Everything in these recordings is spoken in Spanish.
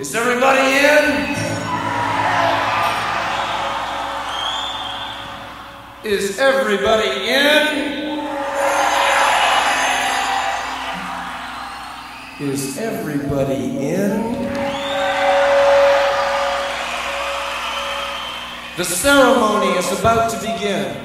Is everybody in? Is everybody in? Is everybody in? The ceremony is about to begin.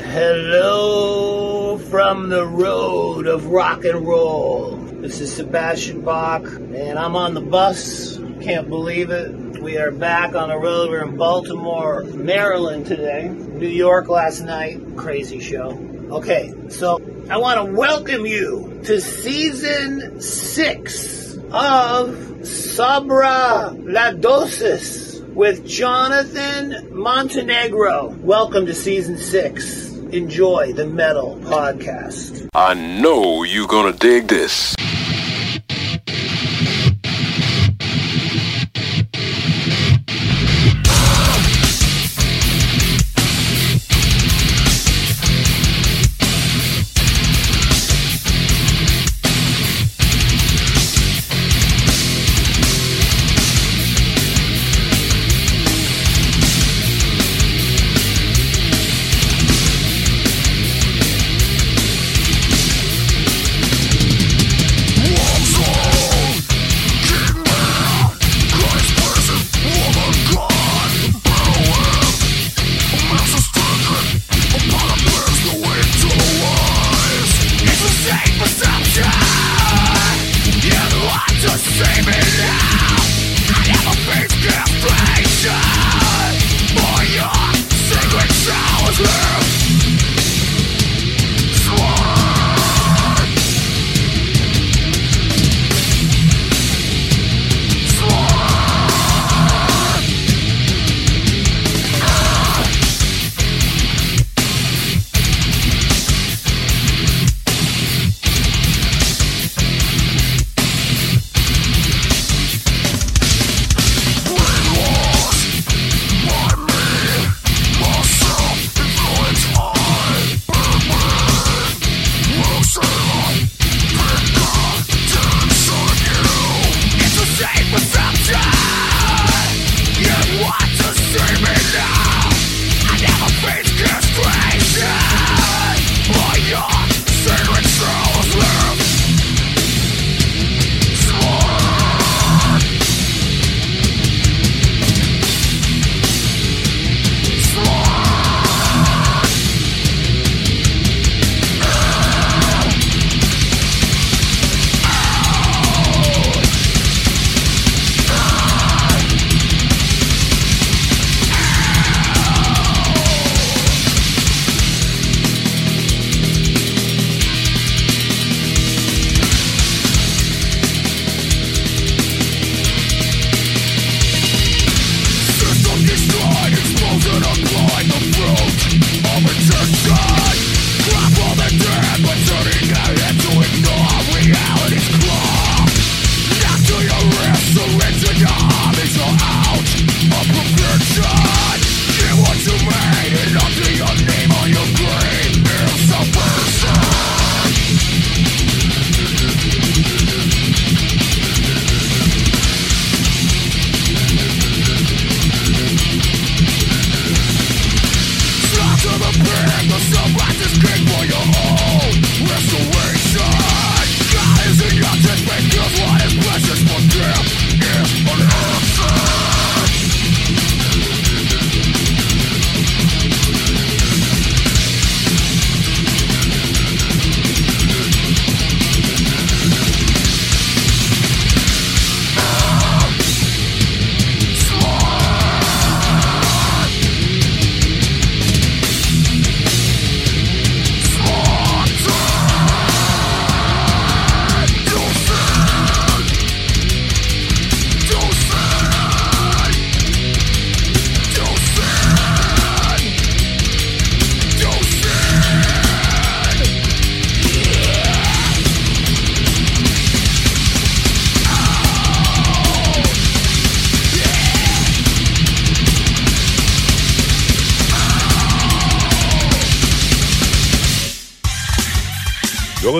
Hello from the road of rock and roll. This is Sebastian Bach, and I'm on the bus. Can't believe it. We are back on the road. We're in Baltimore, Maryland today. New York last night. Crazy show. Okay, so I want to welcome you to season six of Sabra La Dosis with Jonathan Montenegro. Welcome to season six. Enjoy the Metal Podcast. I know you're gonna dig this.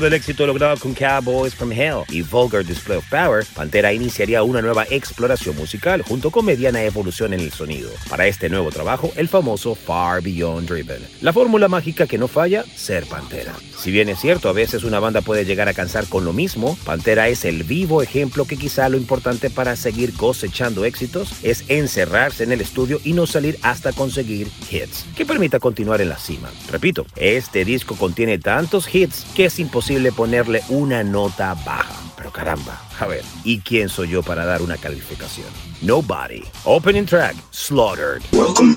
Del éxito logrado con Cowboys from Hell y Vulgar Display of Power, Pantera iniciaría una nueva exploración musical junto con mediana evolución en el sonido. Para este nuevo trabajo, el famoso Far Beyond Driven. La fórmula mágica que no falla, ser Pantera. Si bien es cierto, a veces una banda puede llegar a cansar con lo mismo, Pantera es el vivo ejemplo que quizá lo importante para seguir cosechando éxitos es encerrarse en el estudio y no salir hasta conseguir hits, que permita continuar en la cima. Repito, este disco contiene tantos hits que es imposible ponerle una nota baja. Pero caramba, a ver, ¿y quién soy yo para dar una calificación? Nobody. Opening track, Slaughtered. Welcome.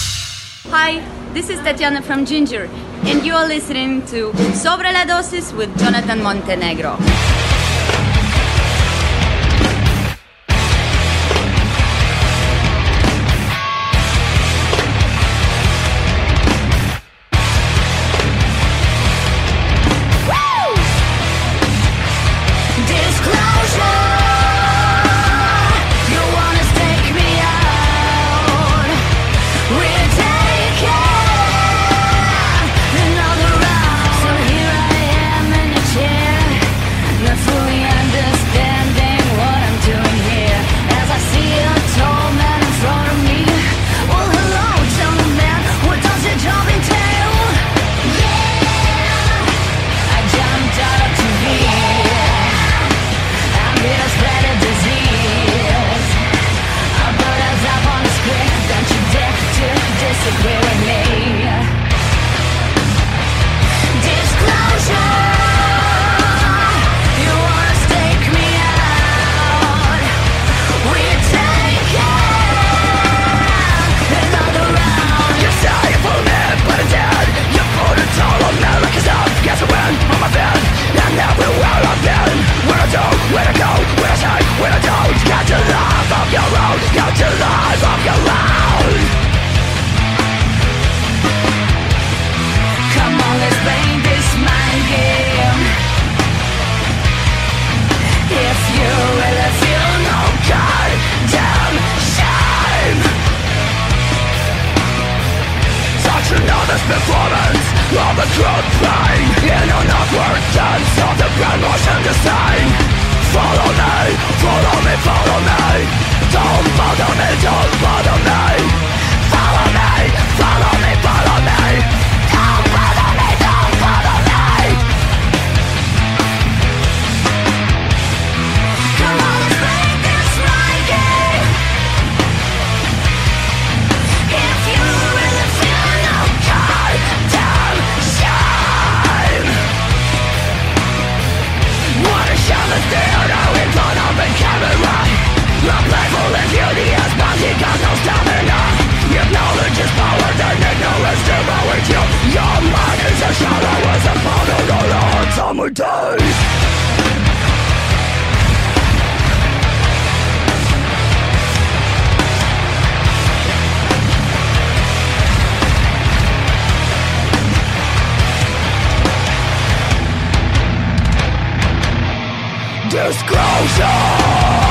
Hi, this is Tatiana from Ginger, and you are listening to Sobre la Dosis with Jonathan Montenegro. In an awkward dance of the brainwash and the Follow me, follow me, follow me Don't bother me, don't bother me. Obvious bombing no stamina If knowledge is power then ignorance you Your mind is as shallow as a hot summer disclosure!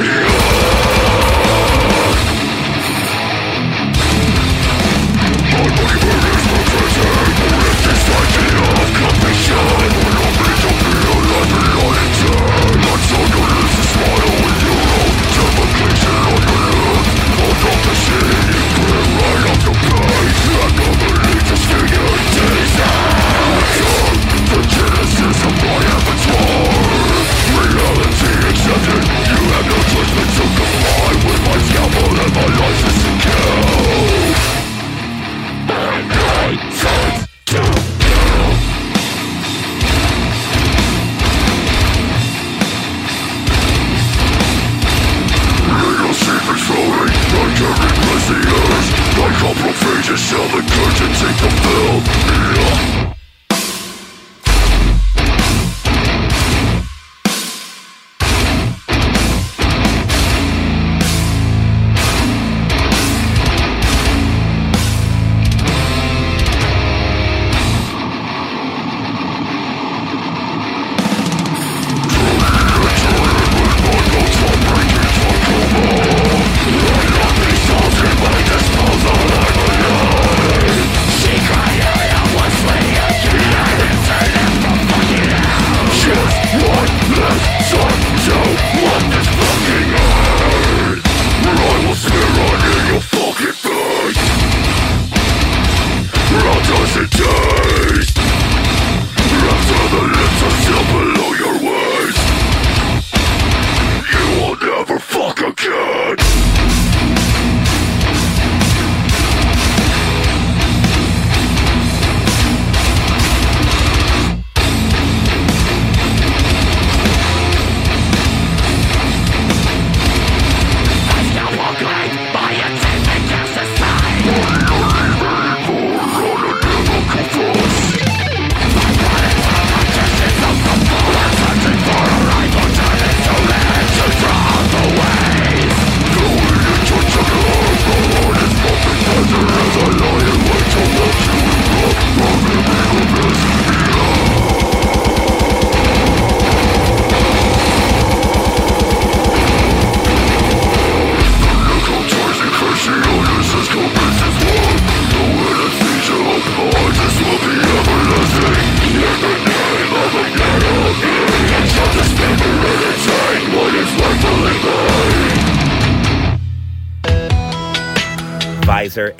Yeah!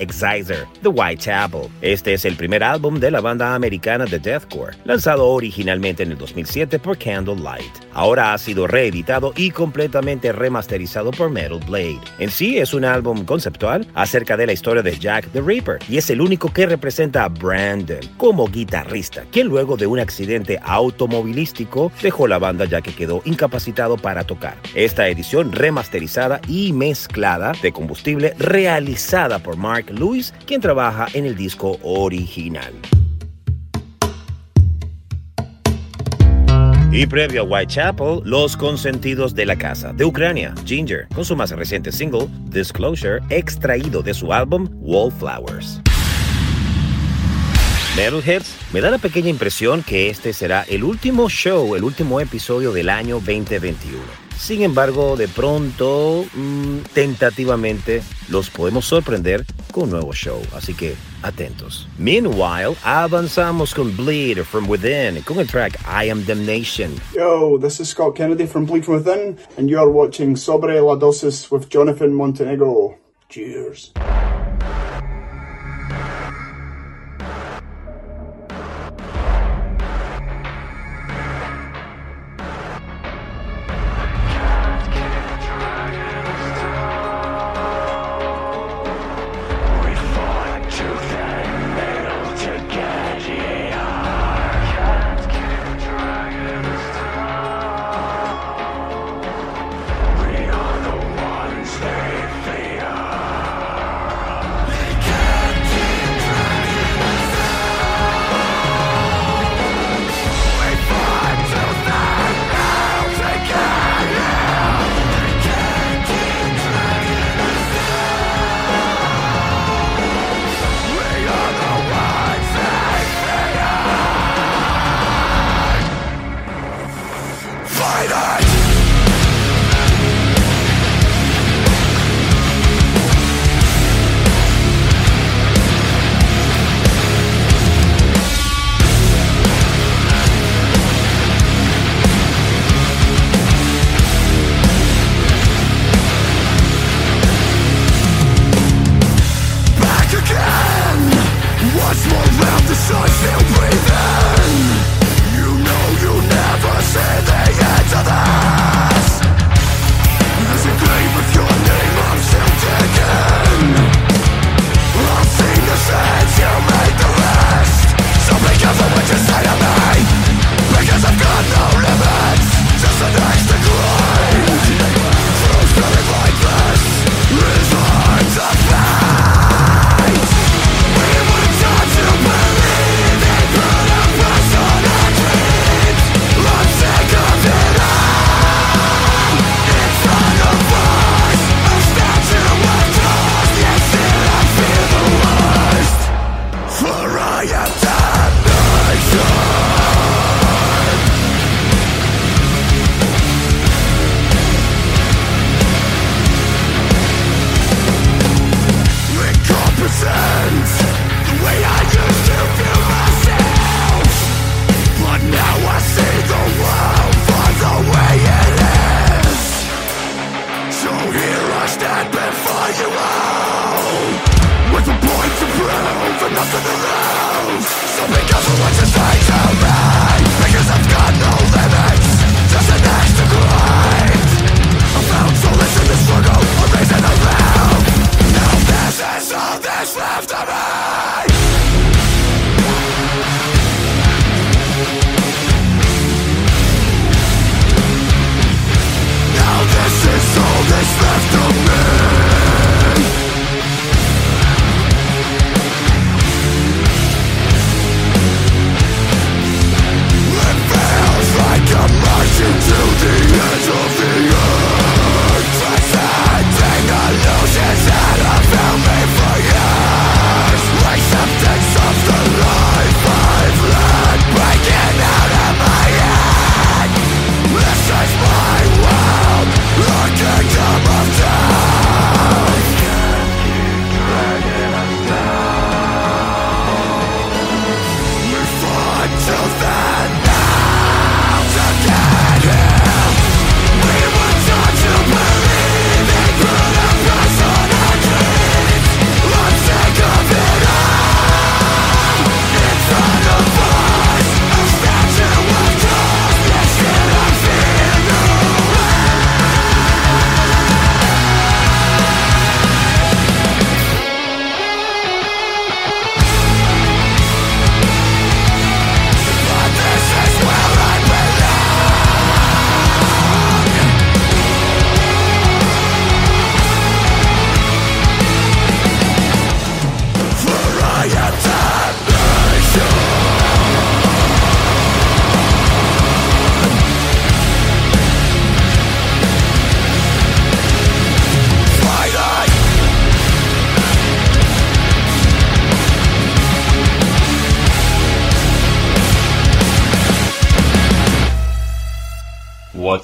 Exciser, The Whitechapel. Este es el primer álbum de la banda americana de deathcore, lanzado originalmente en el 2007 por Candlelight. Ahora ha sido reeditado y completamente remasterizado por Metal Blade. En sí es un álbum conceptual acerca de la historia de Jack the Reaper y es el único que representa a Brandon como guitarrista, quien luego de un accidente automovilístico dejó la banda ya que quedó incapacitado para tocar. Esta edición remasterizada y mezclada de combustible realizada por Mark Lewis, quien trabaja en el disco original. Y previo a Whitechapel, Los Consentidos de la Casa, de Ucrania, Ginger, con su más reciente single, Disclosure, extraído de su álbum Wallflowers. Metalheads, me da la pequeña impresión que este será el último show, el último episodio del año 2021. Sin embargo, de pronto, mmm, tentativamente, los podemos sorprender con un nuevo show. Así que atentos. Meanwhile, avanzamos con Bleed From Within con el track I Am Damnation. Yo, this is Scott Kennedy from Bleed From Within, and you're watching Sobre La Dosis with Jonathan Montenegro. Cheers.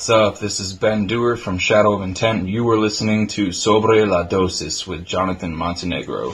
What's up? This is Ben Dewar from Shadow of Intent. You were listening to Sobre la Dosis with Jonathan Montenegro.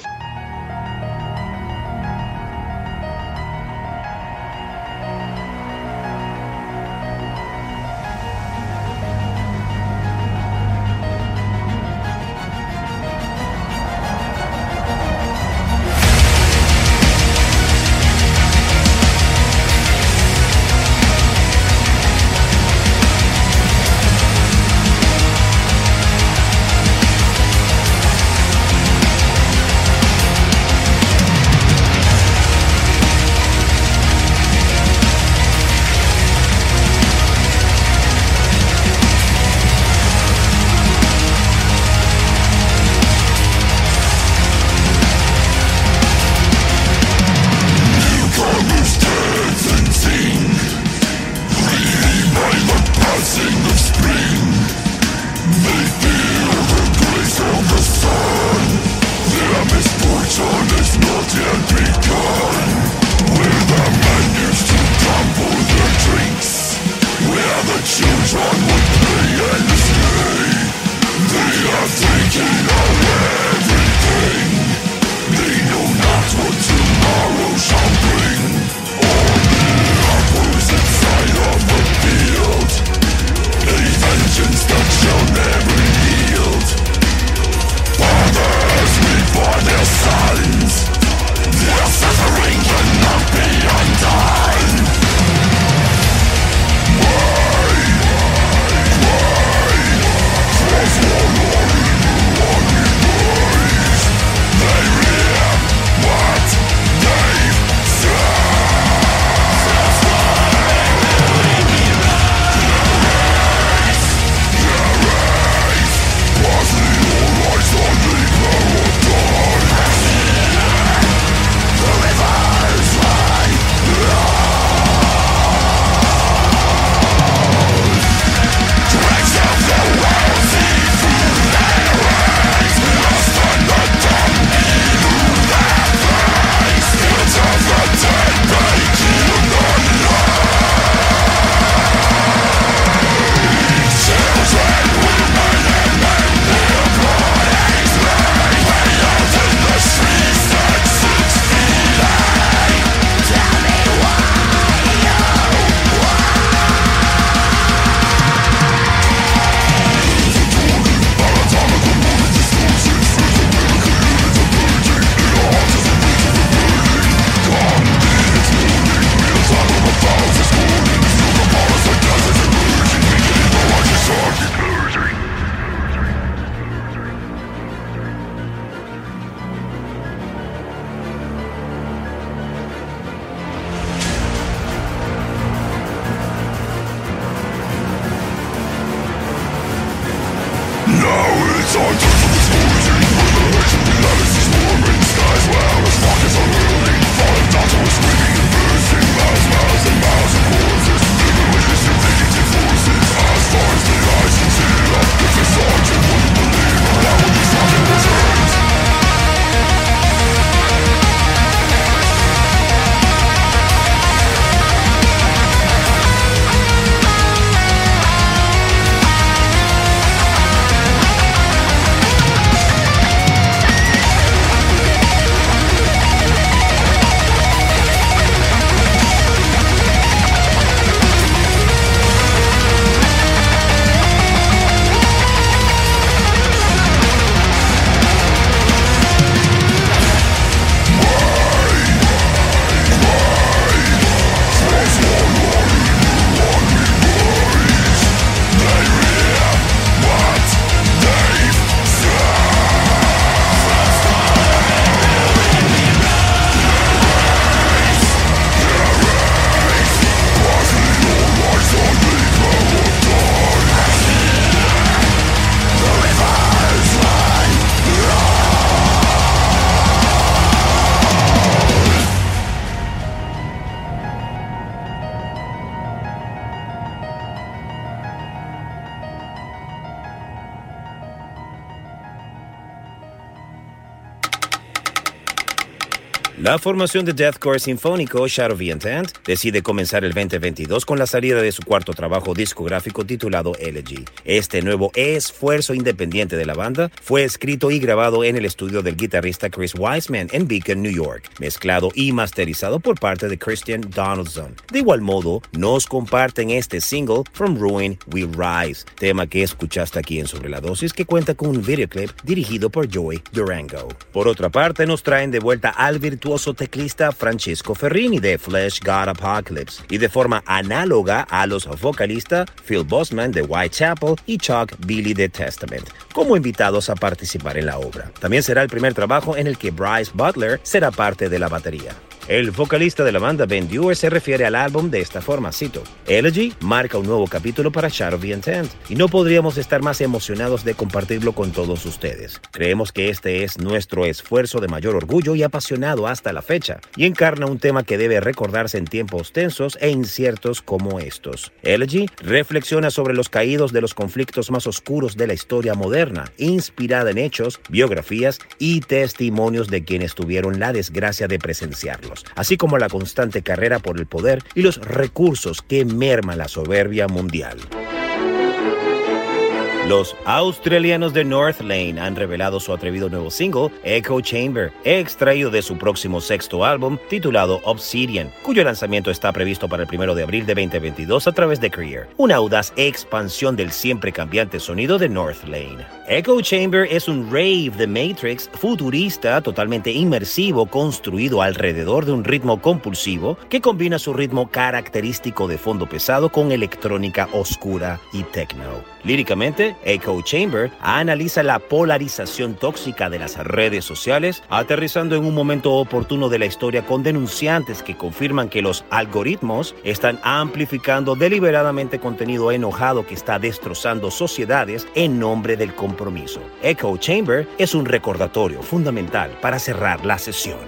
God would be a taking. Falling down to a screaming, bursting miles, miles and miles of La formación de deathcore sinfónico Shadow the Intent decide comenzar el 2022 con la salida de su cuarto trabajo discográfico titulado Elegy. Este nuevo esfuerzo independiente de la banda fue escrito y grabado en el estudio del guitarrista Chris Wiseman en Beacon, New York, mezclado y masterizado por parte de Christian Donaldson. De igual modo, nos comparten este single From Ruin We Rise, tema que escuchaste aquí en Sobre la Dosis que cuenta con un videoclip dirigido por Joey Durango. Por otra parte, nos traen de vuelta al virtuoso teclista Francesco Ferrini de Flesh God Apocalypse y de forma análoga a los vocalistas Phil Bosman de Whitechapel y Chuck Billy de Testament, como invitados a participar en la obra. También será el primer trabajo en el que Bryce Butler será parte de la batería. El vocalista de la banda Ben Dewar se refiere al álbum de esta forma, cito, Elegy marca un nuevo capítulo para Shadow the Intent y no podríamos estar más emocionados de compartirlo con todos ustedes. Creemos que este es nuestro esfuerzo de mayor orgullo y apasionado hasta la fecha y encarna un tema que debe recordarse en tiempos tensos e inciertos como estos. Elegy reflexiona sobre los caídos de los conflictos más oscuros de la historia moderna, inspirada en hechos, biografías y testimonios de quienes tuvieron la desgracia de presenciarlo así como la constante carrera por el poder y los recursos que merman la soberbia mundial. Los australianos de North Lane han revelado su atrevido nuevo single, Echo Chamber, extraído de su próximo sexto álbum titulado Obsidian, cuyo lanzamiento está previsto para el primero de abril de 2022 a través de Creer, una audaz expansión del siempre cambiante sonido de North Lane. Echo Chamber es un rave de Matrix futurista totalmente inmersivo construido alrededor de un ritmo compulsivo que combina su ritmo característico de fondo pesado con electrónica oscura y techno. Líricamente, Echo Chamber analiza la polarización tóxica de las redes sociales, aterrizando en un momento oportuno de la historia con denunciantes que confirman que los algoritmos están amplificando deliberadamente contenido enojado que está destrozando sociedades en nombre del compromiso. Echo Chamber es un recordatorio fundamental para cerrar la sesión.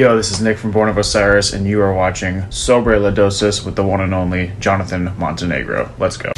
Yo, this is Nick from Born of Osiris, and you are watching Sobre La Dosis with the one and only Jonathan Montenegro. Let's go.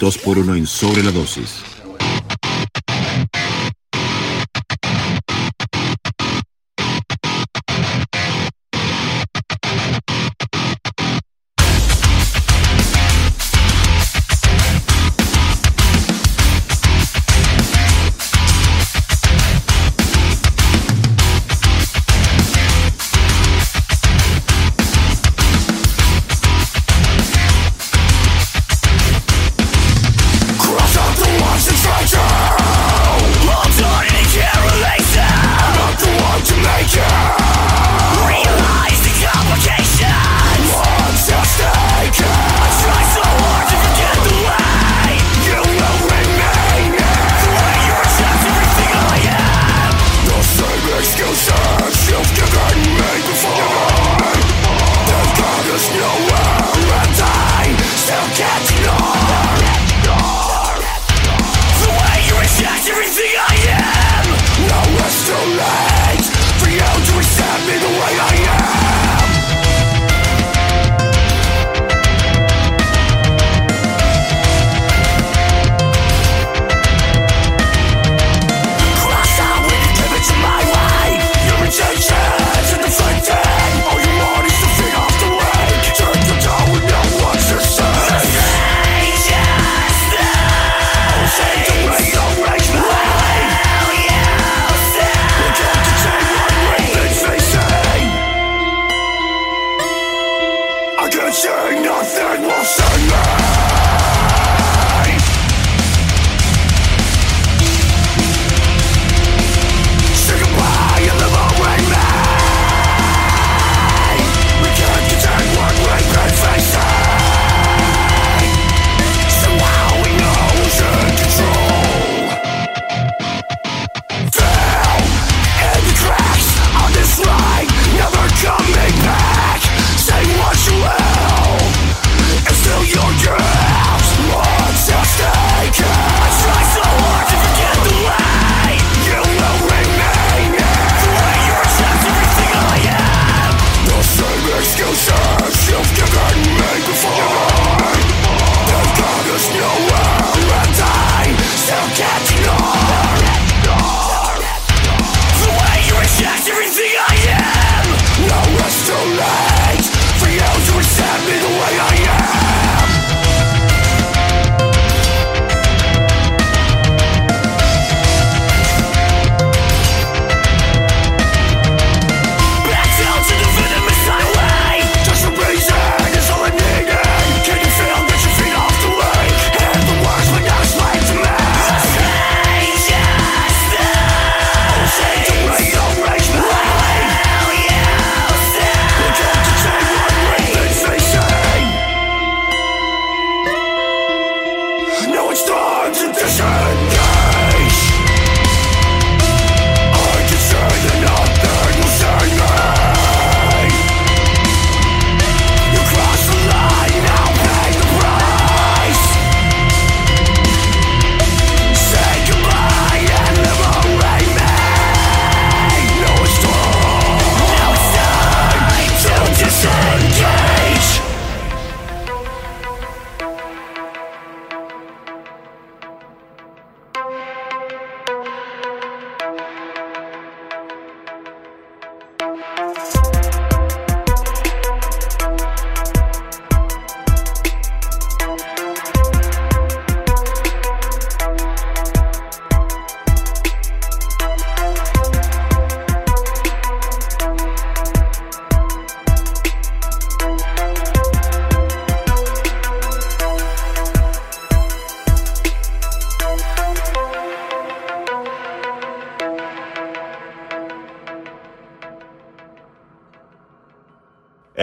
2 por 1 en sobre la dosis.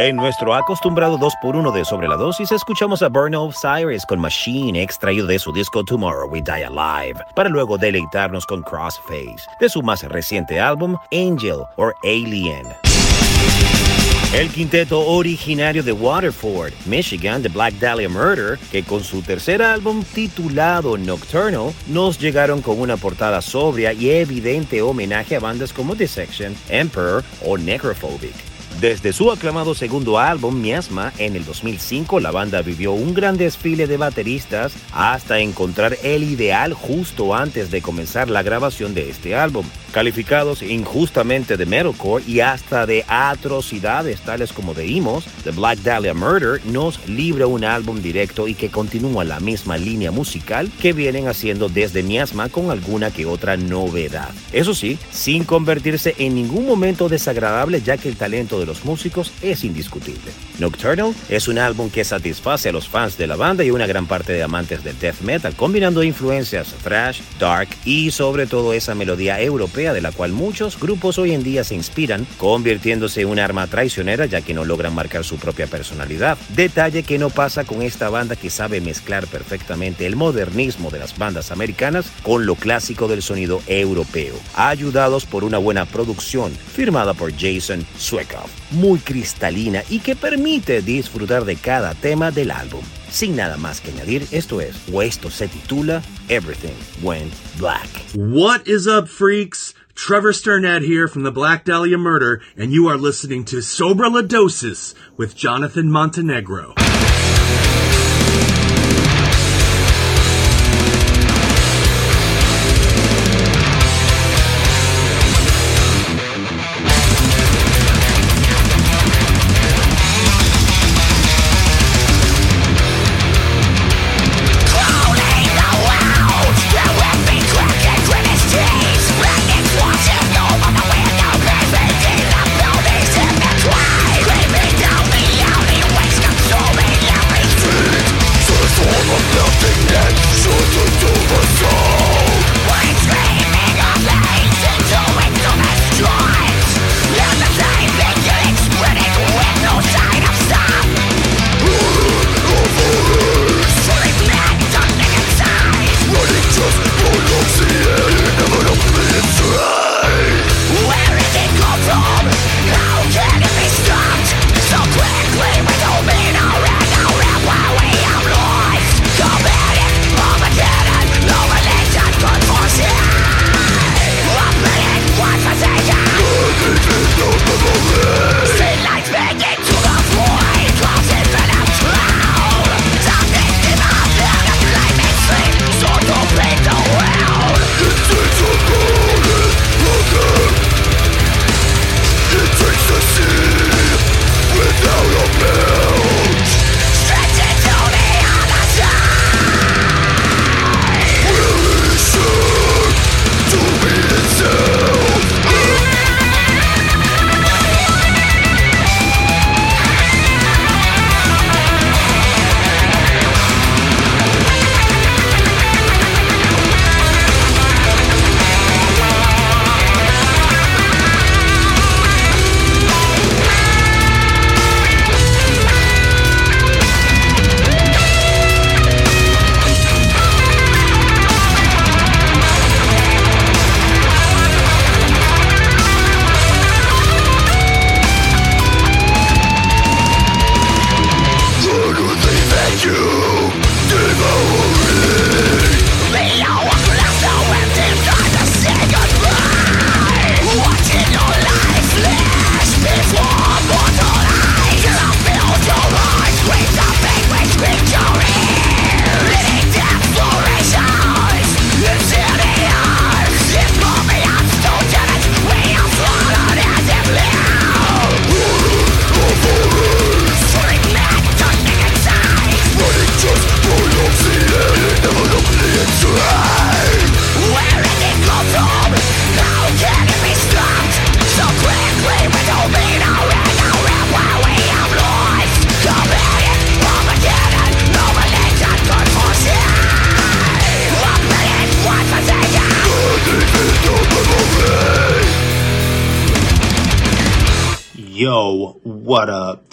En nuestro acostumbrado 2x1 de Sobre la Dosis, escuchamos a Burn of Cyrus con Machine, extraído de su disco Tomorrow We Die Alive, para luego deleitarnos con Crossface, de su más reciente álbum Angel or Alien. El quinteto originario de Waterford, Michigan, de Black Dahlia Murder, que con su tercer álbum titulado Nocturnal, nos llegaron con una portada sobria y evidente homenaje a bandas como Dissection, Emperor o Necrophobic. Desde su aclamado segundo álbum, Miasma, en el 2005, la banda vivió un gran desfile de bateristas hasta encontrar el ideal justo antes de comenzar la grabación de este álbum. Calificados injustamente de metalcore y hasta de atrocidades tales como de Imos, The Black Dahlia Murder nos libra un álbum directo y que continúa la misma línea musical que vienen haciendo desde Miasma con alguna que otra novedad. Eso sí, sin convertirse en ningún momento desagradable ya que el talento de los músicos es indiscutible. Nocturnal es un álbum que satisface a los fans de la banda y una gran parte de amantes del death metal, combinando influencias thrash, dark y sobre todo esa melodía europea de la cual muchos grupos hoy en día se inspiran, convirtiéndose en un arma traicionera ya que no logran marcar su propia personalidad. Detalle que no pasa con esta banda que sabe mezclar perfectamente el modernismo de las bandas americanas con lo clásico del sonido europeo, ayudados por una buena producción firmada por Jason Sweckoff, muy cristalina y que permite disfrutar de cada tema del álbum. Sin nada más que añadir, esto es, o esto se titula Everything Went Black. What is up, freaks? Trevor Sternad here from the Black Dahlia Murder, and you are listening to Sobra La Dosis with Jonathan Montenegro.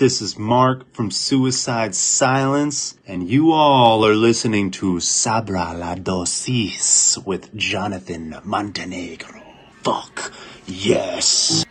This is Mark from Suicide Silence, and you all are listening to Sabra la Dosis with Jonathan Montenegro. Fuck yes.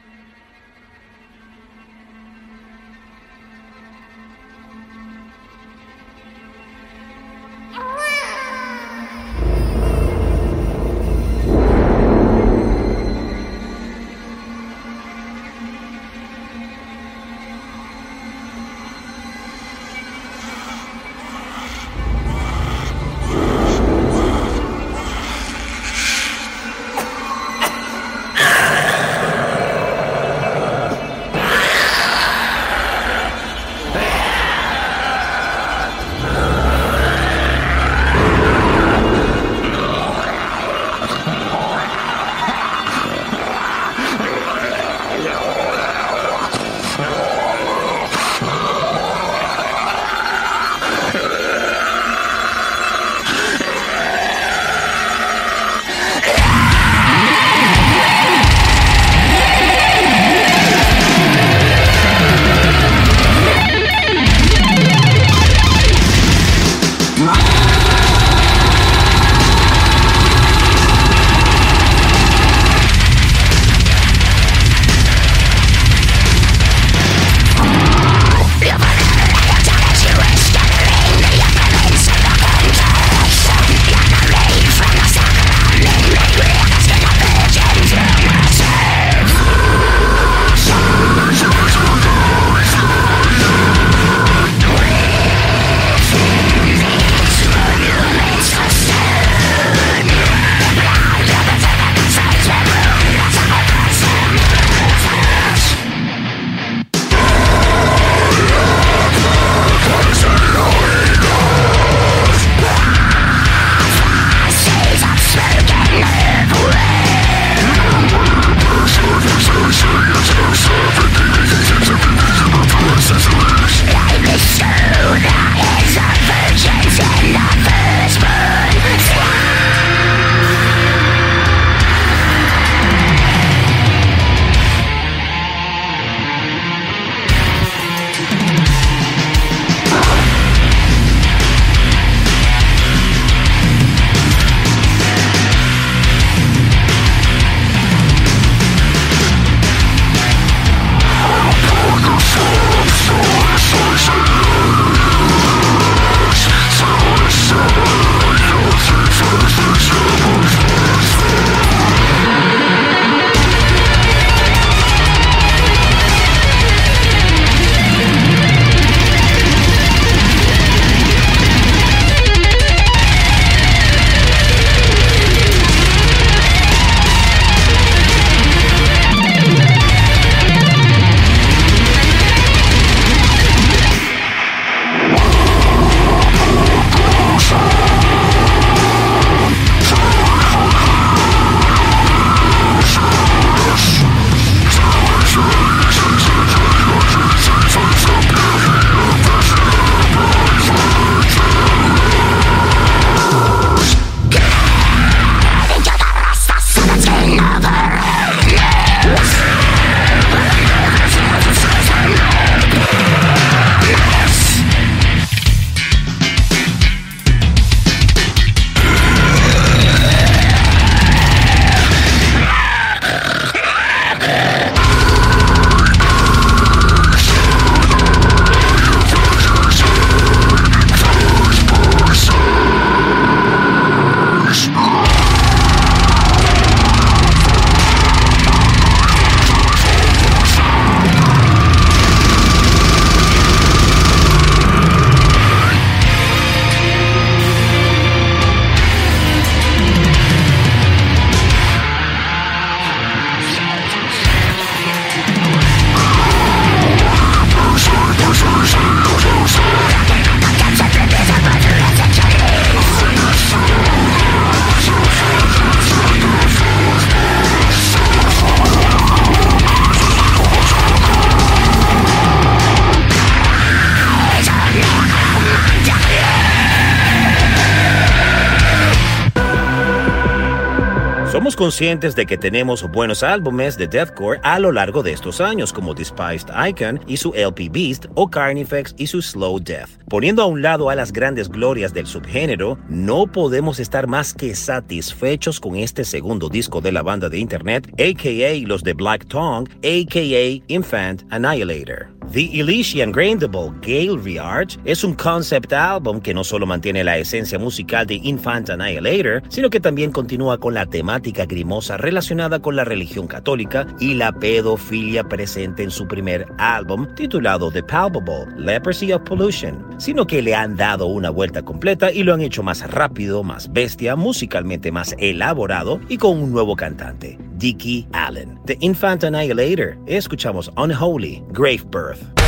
Conscientes de que tenemos buenos álbumes de deathcore a lo largo de estos años, como Despised Icon y su LP Beast o Carnifex y su Slow Death. Poniendo a un lado a las grandes glorias del subgénero, no podemos estar más que satisfechos con este segundo disco de la banda de internet, aka los de Black Tongue, aka Infant Annihilator. The Elysian Grindable Gale Rearch es un concept album que no solo mantiene la esencia musical de Infant Annihilator, sino que también continúa con la temática grimosa relacionada con la religión católica y la pedofilia presente en su primer álbum titulado The Palpable Leprosy of Pollution, sino que le han dado una vuelta completa y lo han hecho más rápido, más bestia, musicalmente más elaborado y con un nuevo cantante. Dickie Allen. The Infant Annihilator. Escuchamos Unholy, Grave Birth.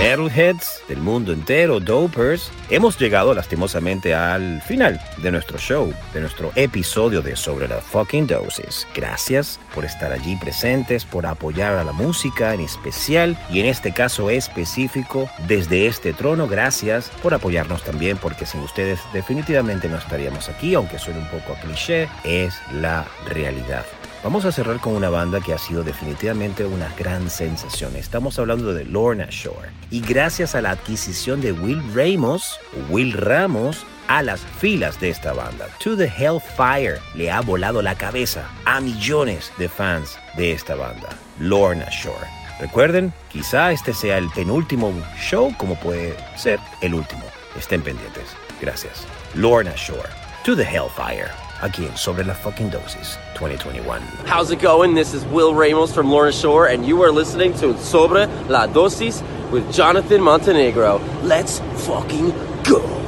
Metalheads del mundo entero, dopers, hemos llegado lastimosamente al final de nuestro show, de nuestro episodio de Sobre la Fucking Dosis. Gracias por estar allí presentes, por apoyar a la música en especial y en este caso específico desde este trono. Gracias por apoyarnos también porque sin ustedes definitivamente no estaríamos aquí, aunque suene un poco a cliché, es la realidad. Vamos a cerrar con una banda que ha sido definitivamente una gran sensación. Estamos hablando de Lorna Shore. Y gracias a la adquisición de Will Ramos, Will Ramos, a las filas de esta banda, To the Hellfire le ha volado la cabeza a millones de fans de esta banda, Lorna Shore. Recuerden, quizá este sea el penúltimo show, como puede ser el último. Estén pendientes. Gracias. Lorna Shore, To the Hellfire. En Sobre la Fucking Dosis 2021. How's it going? This is Will Ramos from Lorna Shore, and you are listening to Sobre la Dosis with Jonathan Montenegro. Let's fucking go.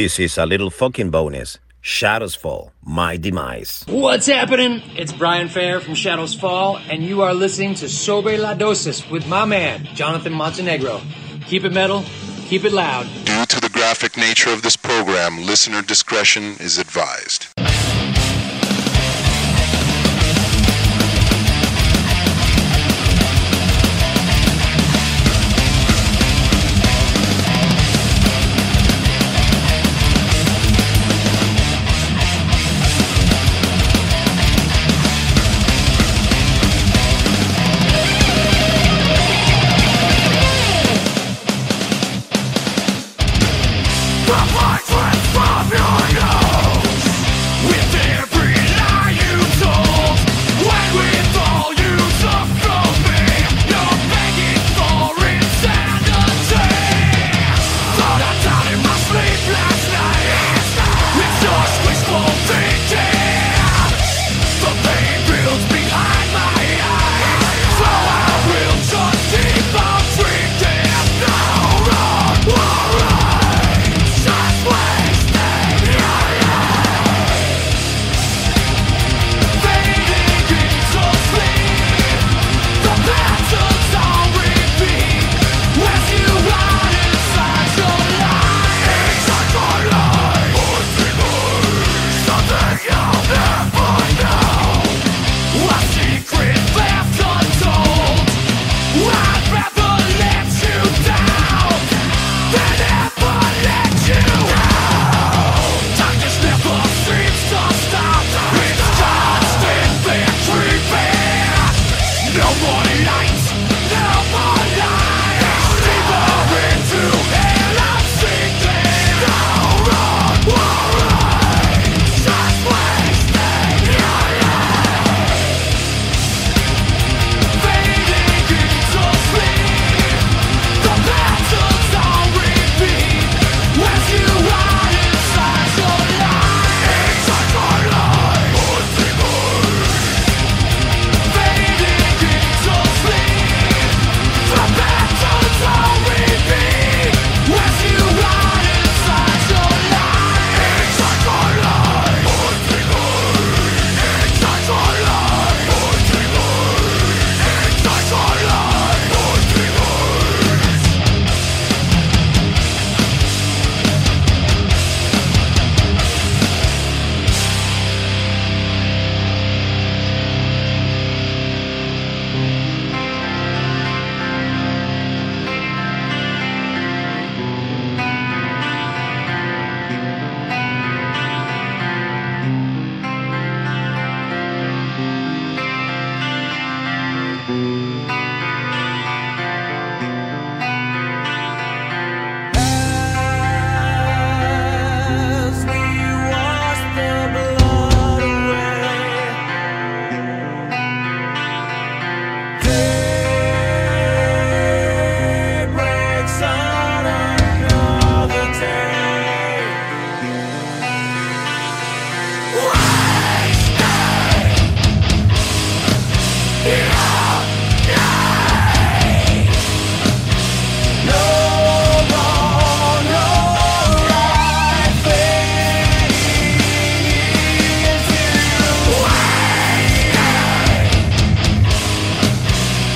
This is a little fucking bonus. Shadows Fall, My Demise. What's happening? It's Brian Fair from Shadows Fall, and you are listening to Sobre La Dosis with my man, Jonathan Montenegro. Keep it metal, keep it loud. Due to the graphic nature of this program, listener discretion is advised.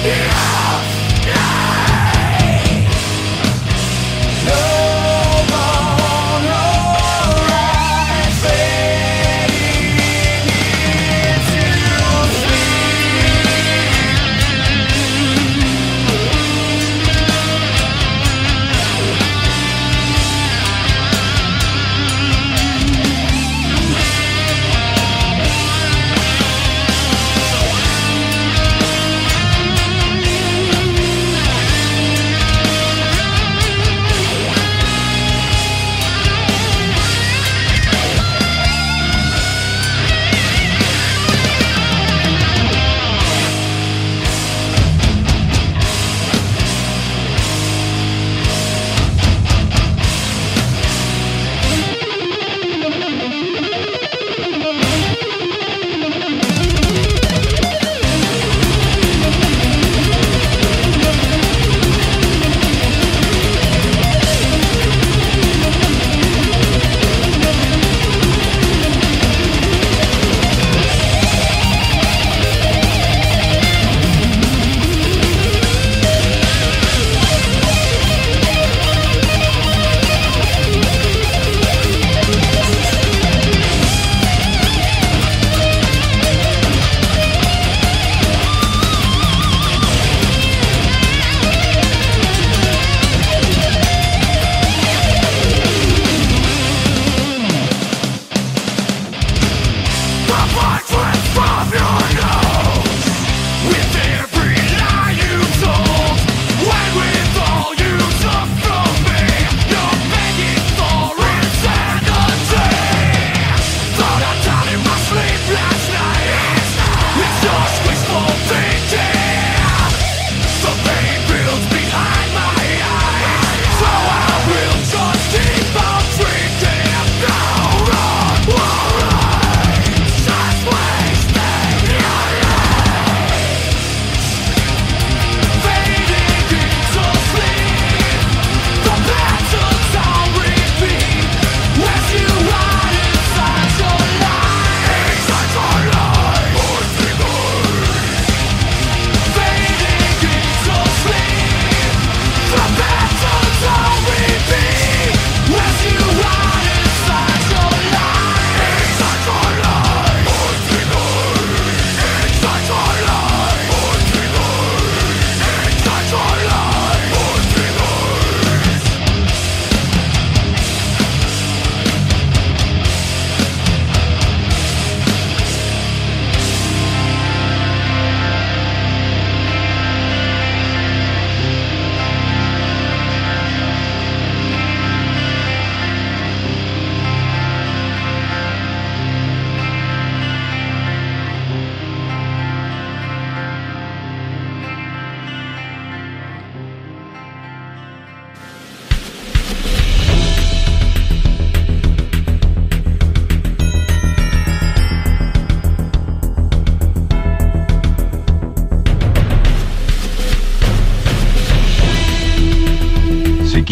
Yeah.